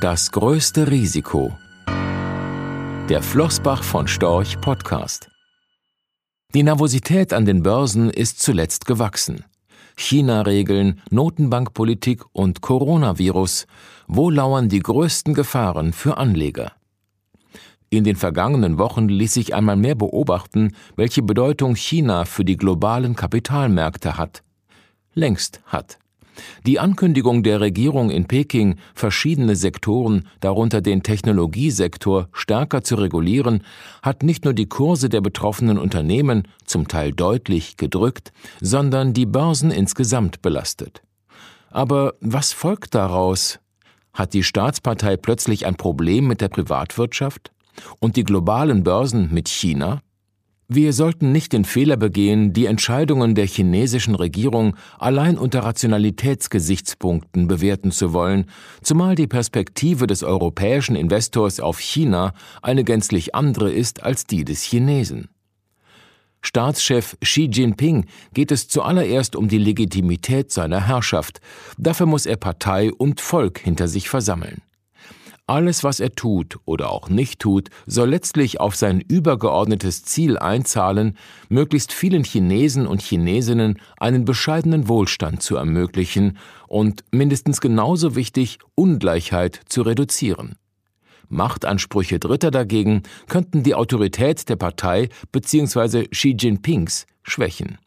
Das größte Risiko. Der Flossbach von Storch Podcast. Die Nervosität an den Börsen ist zuletzt gewachsen. China-Regeln, Notenbankpolitik und Coronavirus. Wo lauern die größten Gefahren für Anleger? In den vergangenen Wochen ließ sich einmal mehr beobachten, welche Bedeutung China für die globalen Kapitalmärkte hat. Längst hat. Die Ankündigung der Regierung in Peking, verschiedene Sektoren, darunter den Technologiesektor, stärker zu regulieren, hat nicht nur die Kurse der betroffenen Unternehmen zum Teil deutlich gedrückt, sondern die Börsen insgesamt belastet. Aber was folgt daraus? Hat die Staatspartei plötzlich ein Problem mit der Privatwirtschaft? Und die globalen Börsen mit China? Wir sollten nicht den Fehler begehen, die Entscheidungen der chinesischen Regierung allein unter Rationalitätsgesichtspunkten bewerten zu wollen, zumal die Perspektive des europäischen Investors auf China eine gänzlich andere ist als die des Chinesen. Staatschef Xi Jinping geht es zuallererst um die Legitimität seiner Herrschaft, dafür muss er Partei und Volk hinter sich versammeln. Alles, was er tut oder auch nicht tut, soll letztlich auf sein übergeordnetes Ziel einzahlen, möglichst vielen Chinesen und Chinesinnen einen bescheidenen Wohlstand zu ermöglichen und mindestens genauso wichtig, Ungleichheit zu reduzieren. Machtansprüche Dritter dagegen könnten die Autorität der Partei bzw. Xi Jinpings schwächen.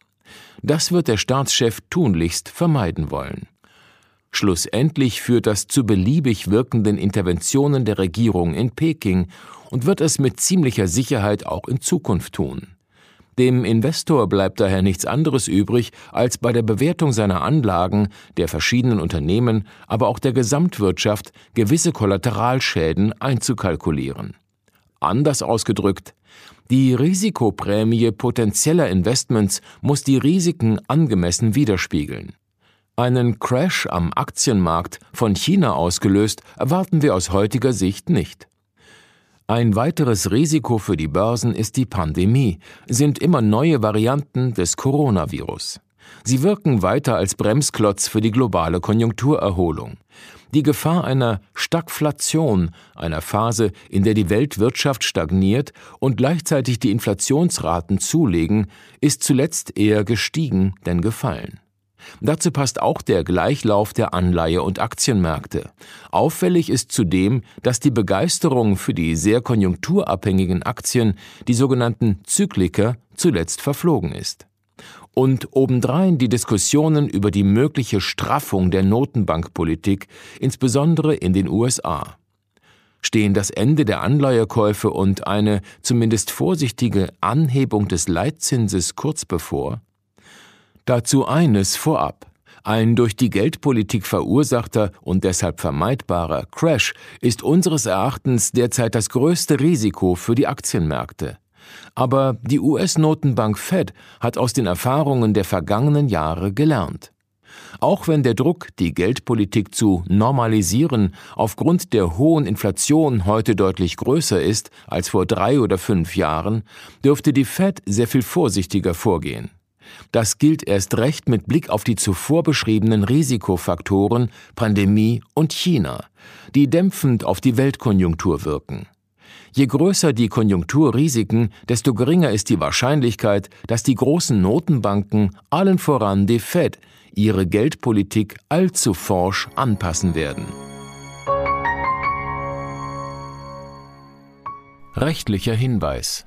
Das wird der Staatschef tunlichst vermeiden wollen. Schlussendlich führt das zu beliebig wirkenden Interventionen der Regierung in Peking und wird es mit ziemlicher Sicherheit auch in Zukunft tun. Dem Investor bleibt daher nichts anderes übrig, als bei der Bewertung seiner Anlagen, der verschiedenen Unternehmen, aber auch der Gesamtwirtschaft gewisse Kollateralschäden einzukalkulieren. Anders ausgedrückt, die Risikoprämie potenzieller Investments muss die Risiken angemessen widerspiegeln. Einen Crash am Aktienmarkt von China ausgelöst erwarten wir aus heutiger Sicht nicht. Ein weiteres Risiko für die Börsen ist die Pandemie, sind immer neue Varianten des Coronavirus. Sie wirken weiter als Bremsklotz für die globale Konjunkturerholung. Die Gefahr einer Stagflation, einer Phase, in der die Weltwirtschaft stagniert und gleichzeitig die Inflationsraten zulegen, ist zuletzt eher gestiegen denn gefallen. Dazu passt auch der Gleichlauf der Anleihe- und Aktienmärkte. Auffällig ist zudem, dass die Begeisterung für die sehr konjunkturabhängigen Aktien, die sogenannten Zykliker, zuletzt verflogen ist. Und obendrein die Diskussionen über die mögliche Straffung der Notenbankpolitik, insbesondere in den USA. Stehen das Ende der Anleihekäufe und eine zumindest vorsichtige Anhebung des Leitzinses kurz bevor? Dazu eines vorab. Ein durch die Geldpolitik verursachter und deshalb vermeidbarer Crash ist unseres Erachtens derzeit das größte Risiko für die Aktienmärkte. Aber die US-Notenbank Fed hat aus den Erfahrungen der vergangenen Jahre gelernt. Auch wenn der Druck, die Geldpolitik zu normalisieren, aufgrund der hohen Inflation heute deutlich größer ist als vor drei oder fünf Jahren, dürfte die Fed sehr viel vorsichtiger vorgehen. Das gilt erst recht mit Blick auf die zuvor beschriebenen Risikofaktoren Pandemie und China, die dämpfend auf die Weltkonjunktur wirken. Je größer die Konjunkturrisiken, desto geringer ist die Wahrscheinlichkeit, dass die großen Notenbanken, allen voran die Fed, ihre Geldpolitik allzu forsch anpassen werden. Rechtlicher Hinweis